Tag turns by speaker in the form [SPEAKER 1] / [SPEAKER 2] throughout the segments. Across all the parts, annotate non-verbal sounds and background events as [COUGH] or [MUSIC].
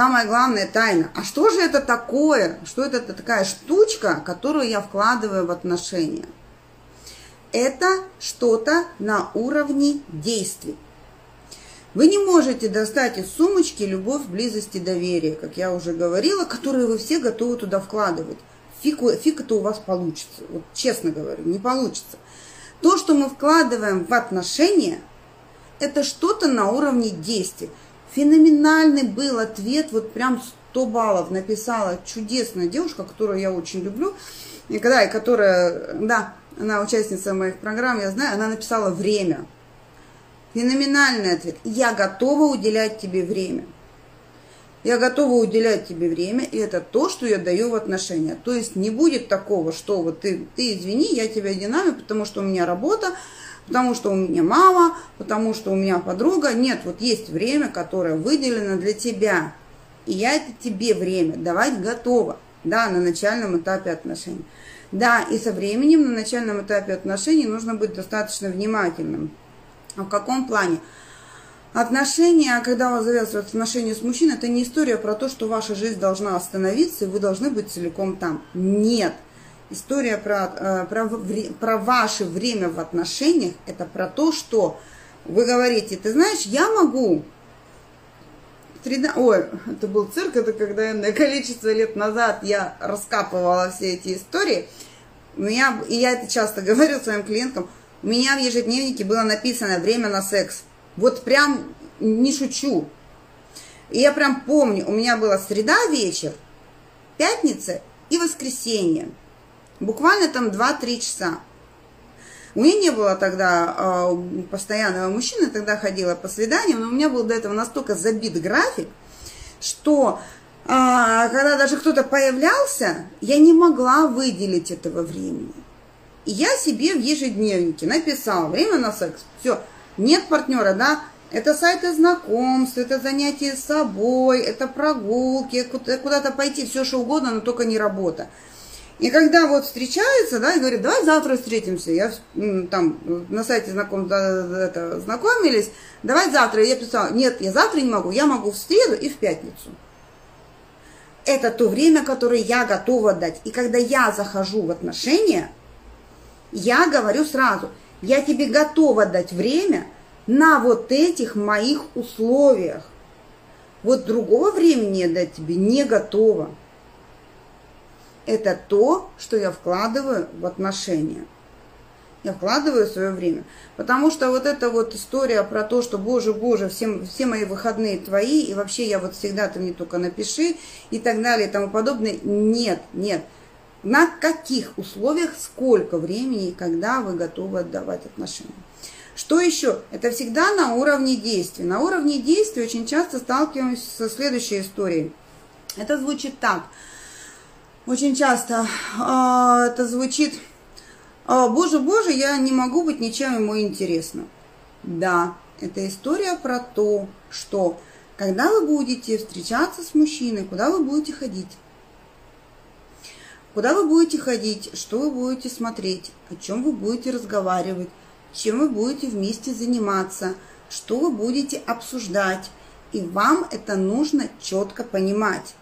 [SPEAKER 1] Самая главная тайна. А что же это такое? Что это такая штучка, которую я вкладываю в отношения? Это что-то на уровне действий. Вы не можете достать из сумочки любовь, близость и доверие, как я уже говорила, которые вы все готовы туда вкладывать. Фиг, фиг это у вас получится. Вот честно говорю, не получится. То, что мы вкладываем в отношения, это что-то на уровне действий. Феноменальный был ответ, вот прям 100 баллов написала чудесная девушка, которую я очень люблю, и, когда, и которая, да, она участница моих программ, я знаю, она написала время. Феноменальный ответ. Я готова уделять тебе время. Я готова уделять тебе время, и это то, что я даю в отношения. То есть не будет такого, что вот ты, ты извини, я тебя динамю, потому что у меня работа, потому что у меня мама, потому что у меня подруга. Нет, вот есть время, которое выделено для тебя. И я это тебе время давать готова, да, на начальном этапе отношений. Да, и со временем на начальном этапе отношений нужно быть достаточно внимательным. А в каком плане? Отношения, когда у вас завязываются отношения с мужчиной, это не история про то, что ваша жизнь должна остановиться, и вы должны быть целиком там. Нет. История про, э, про, про ваше время в отношениях, это про то, что вы говорите, ты знаешь, я могу Среда... Ой, это был цирк, это когда на количество лет назад я раскапывала все эти истории. У меня, и я это часто [LAUGHS] говорю своим клиенткам, у меня в ежедневнике было написано время на секс. Вот прям не шучу. И я прям помню, у меня была среда вечер, пятница и воскресенье. Буквально там 2-3 часа. У меня не было тогда э, постоянного мужчины, тогда ходила по свиданиям, но у меня был до этого настолько забит график, что э, когда даже кто-то появлялся, я не могла выделить этого времени. И я себе в ежедневнике написала время на секс. Все, нет партнера, да, это сайты знакомств, это занятие с собой, это прогулки, куда-то пойти, все что угодно, но только не работа. И когда вот встречаются, да, и говорят, давай завтра встретимся, я там на сайте знаком, это, знакомились, давай завтра, я писала, нет, я завтра не могу, я могу в среду и в пятницу. Это то время, которое я готова дать. И когда я захожу в отношения, я говорю сразу, я тебе готова дать время на вот этих моих условиях. Вот другого времени я дать тебе не готова. Это то, что я вкладываю в отношения. Я вкладываю свое время. Потому что вот эта вот история про то, что, боже, боже, все, все мои выходные твои, и вообще я вот всегда ты мне только напиши, и так далее, и тому подобное. Нет, нет на каких условиях, сколько времени и когда вы готовы отдавать отношения. Что еще? Это всегда на уровне действий. На уровне действий очень часто сталкиваемся со следующей историей. Это звучит так. Очень часто э, это звучит, э, боже, боже, я не могу быть ничем ему интересным. Да, это история про то, что когда вы будете встречаться с мужчиной, куда вы будете ходить, Куда вы будете ходить, что вы будете смотреть, о чем вы будете разговаривать, чем вы будете вместе заниматься, что вы будете обсуждать. И вам это нужно четко понимать.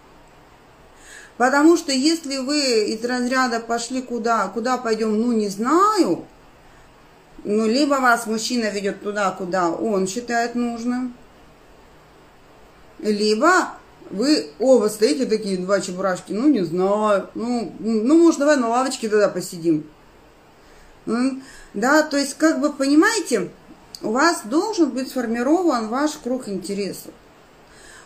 [SPEAKER 1] Потому что если вы из разряда пошли куда, куда пойдем, ну не знаю, ну либо вас мужчина ведет туда, куда он считает нужным, либо вы оба стоите такие, два чебурашки, ну, не знаю, ну, ну, может, давай на лавочке тогда посидим. Да, то есть, как бы, понимаете, у вас должен быть сформирован ваш круг интересов.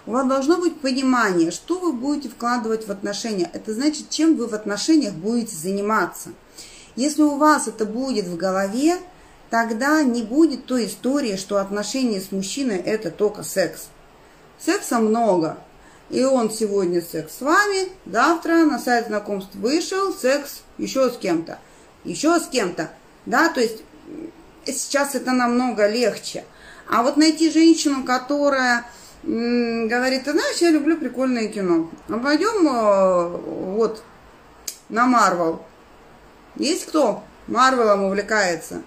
[SPEAKER 1] У вас должно быть понимание, что вы будете вкладывать в отношения. Это значит, чем вы в отношениях будете заниматься. Если у вас это будет в голове, тогда не будет той истории, что отношения с мужчиной – это только секс. Секса много, и он сегодня секс с вами, завтра на сайт знакомств вышел, секс еще с кем-то, еще с кем-то, да, то есть сейчас это намного легче. А вот найти женщину, которая говорит, ты знаешь, я люблю прикольное кино, а пойдем э, вот на Марвел. Есть кто Марвелом увлекается?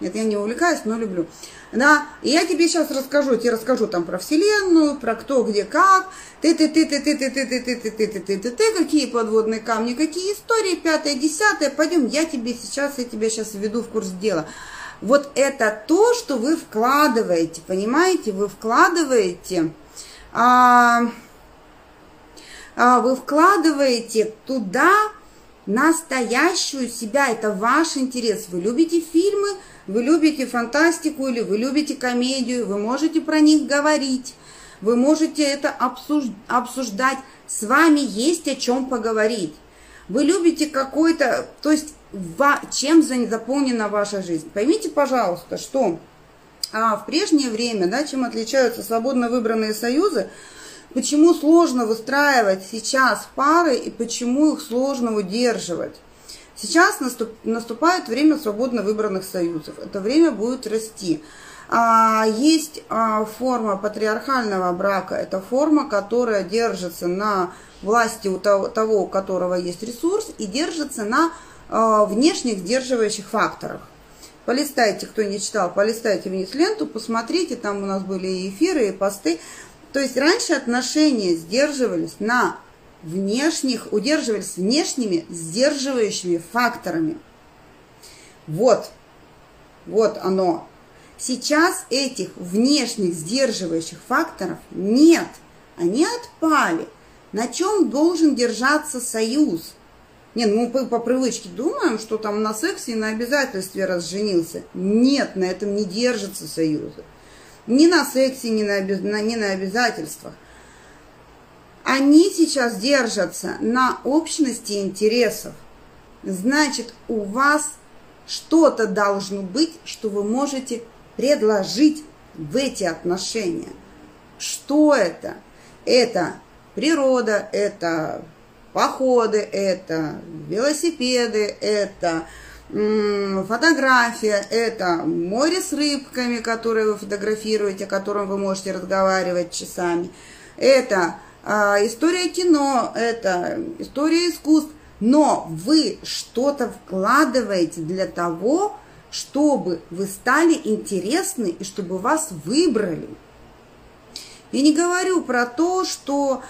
[SPEAKER 1] Нет, я не увлекаюсь, но люблю. Да, и я тебе сейчас расскажу, тебе расскажу там про Вселенную, про кто, где, как, ты, ты, ты, ты, ты, ты, ты, ты, ты, ты, ты, ты, ты, ты, ты, какие подводные камни, какие истории, пятое, десятое, пойдем, я тебе сейчас, я тебя сейчас введу в курс дела. Вот это то, что вы вкладываете, понимаете, вы вкладываете, а, а, вы вкладываете туда настоящую себя, это ваш интерес. Вы любите фильмы, вы любите фантастику или вы любите комедию, вы можете про них говорить, вы можете это обсуждать, с вами есть о чем поговорить. Вы любите какой-то, то есть чем заполнена ваша жизнь. Поймите, пожалуйста, что а, в прежнее время, да, чем отличаются свободно выбранные союзы, почему сложно выстраивать сейчас пары и почему их сложно удерживать. Сейчас наступ, наступает время свободно выбранных союзов. Это время будет расти. А, есть а, форма патриархального брака. Это форма, которая держится на власти у того, у которого есть ресурс, и держится на внешних сдерживающих факторах. Полистайте, кто не читал, полистайте вниз ленту, посмотрите, там у нас были и эфиры, и посты. То есть раньше отношения сдерживались на внешних, удерживались внешними сдерживающими факторами. Вот, вот оно. Сейчас этих внешних сдерживающих факторов нет. Они отпали. На чем должен держаться союз? Нет, мы по, привычке думаем, что там на сексе и на обязательстве разженился. Нет, на этом не держится союзы. Ни на сексе, ни на, ни на обязательствах. Они сейчас держатся на общности интересов. Значит, у вас что-то должно быть, что вы можете предложить в эти отношения. Что это? Это природа, это походы, это велосипеды, это фотография, это море с рыбками, которые вы фотографируете, о котором вы можете разговаривать часами. Это а, история кино, это история искусств. Но вы что-то вкладываете для того, чтобы вы стали интересны и чтобы вас выбрали. Я не говорю про то, что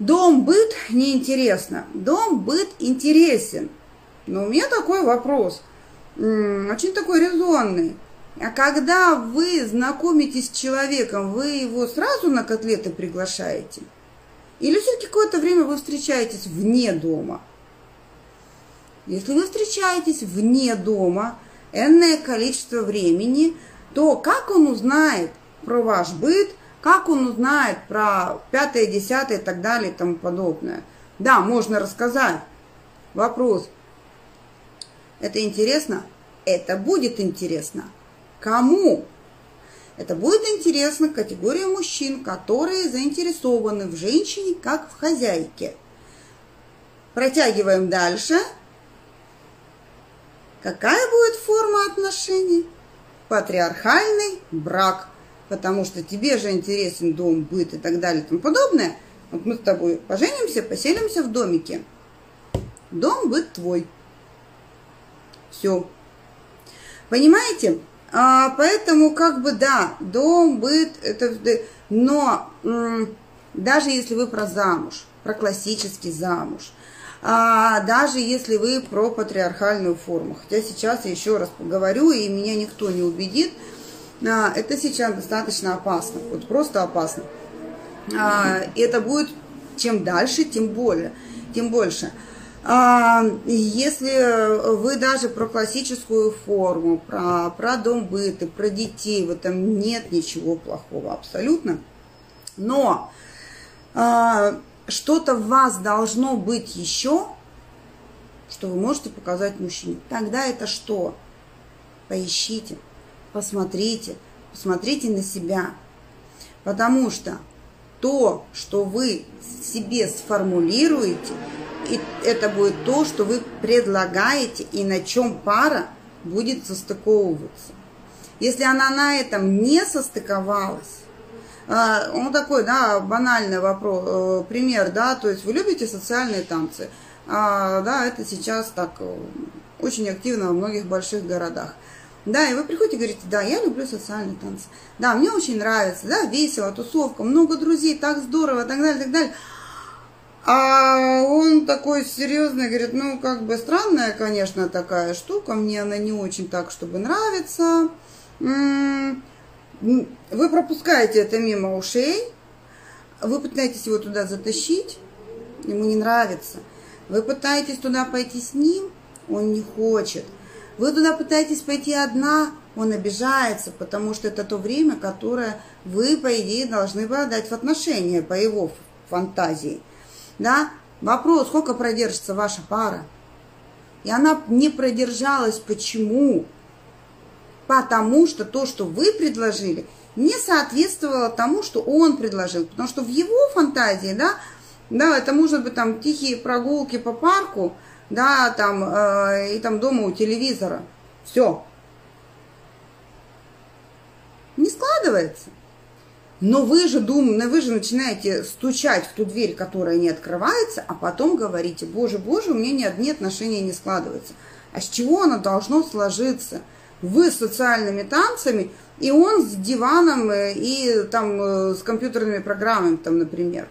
[SPEAKER 1] Дом-быт неинтересно, дом-быт интересен. Но у меня такой вопрос, очень такой резонный. А когда вы знакомитесь с человеком, вы его сразу на котлеты приглашаете? Или все-таки какое-то время вы встречаетесь вне дома? Если вы встречаетесь вне дома энное количество времени, то как он узнает про ваш быт – как он узнает про пятое, десятое и так далее и тому подобное? Да, можно рассказать. Вопрос. Это интересно? Это будет интересно. Кому? Это будет интересно категории мужчин, которые заинтересованы в женщине как в хозяйке. Протягиваем дальше. Какая будет форма отношений? Патриархальный брак – потому что тебе же интересен дом, быт и так далее и тому подобное. Вот мы с тобой поженимся, поселимся в домике. Дом, быт твой. Все. Понимаете? А, поэтому как бы да, дом, быт, это... Но даже если вы про замуж, про классический замуж, а, даже если вы про патриархальную форму, хотя сейчас я еще раз поговорю, и меня никто не убедит, это сейчас достаточно опасно, вот просто опасно. А, и это будет чем дальше, тем более, тем больше. А, если вы даже про классическую форму, про, про дом быта, про детей, в этом нет ничего плохого абсолютно. Но что-то в вас должно быть еще, что вы можете показать мужчине. Тогда это что? Поищите посмотрите, посмотрите на себя. Потому что то, что вы себе сформулируете, и это будет то, что вы предлагаете, и на чем пара будет состыковываться. Если она на этом не состыковалась, он такой, да, банальный вопрос, э, пример, да, то есть вы любите социальные танцы, а, да, это сейчас так э, очень активно во многих больших городах. Да, и вы приходите и говорите, да, я люблю социальные танцы. Да, мне очень нравится, да, весело, тусовка, много друзей, так здорово, так далее, так далее. А он такой серьезный, говорит, ну, как бы странная, конечно, такая штука, мне она не очень так, чтобы нравится. Вы пропускаете это мимо ушей, вы пытаетесь его туда затащить, ему не нравится. Вы пытаетесь туда пойти с ним, он не хочет. Вы туда пытаетесь пойти одна, он обижается, потому что это то время, которое вы, по идее, должны бы отдать в отношения по его фантазии – да, вопрос, сколько продержится ваша пара. И она не продержалась. Почему? Потому что то, что вы предложили, не соответствовало тому, что он предложил. Потому что в его фантазии, да, да, это может быть там тихие прогулки по парку, да, там, э, и там дома у телевизора. Все. Не складывается. Но вы же думаете, вы же начинаете стучать в ту дверь, которая не открывается, а потом говорите, боже, боже, у меня ни одни отношения не складываются. А с чего оно должно сложиться? Вы с социальными танцами, и он с диваном э, и там э, с компьютерными программами, там, например.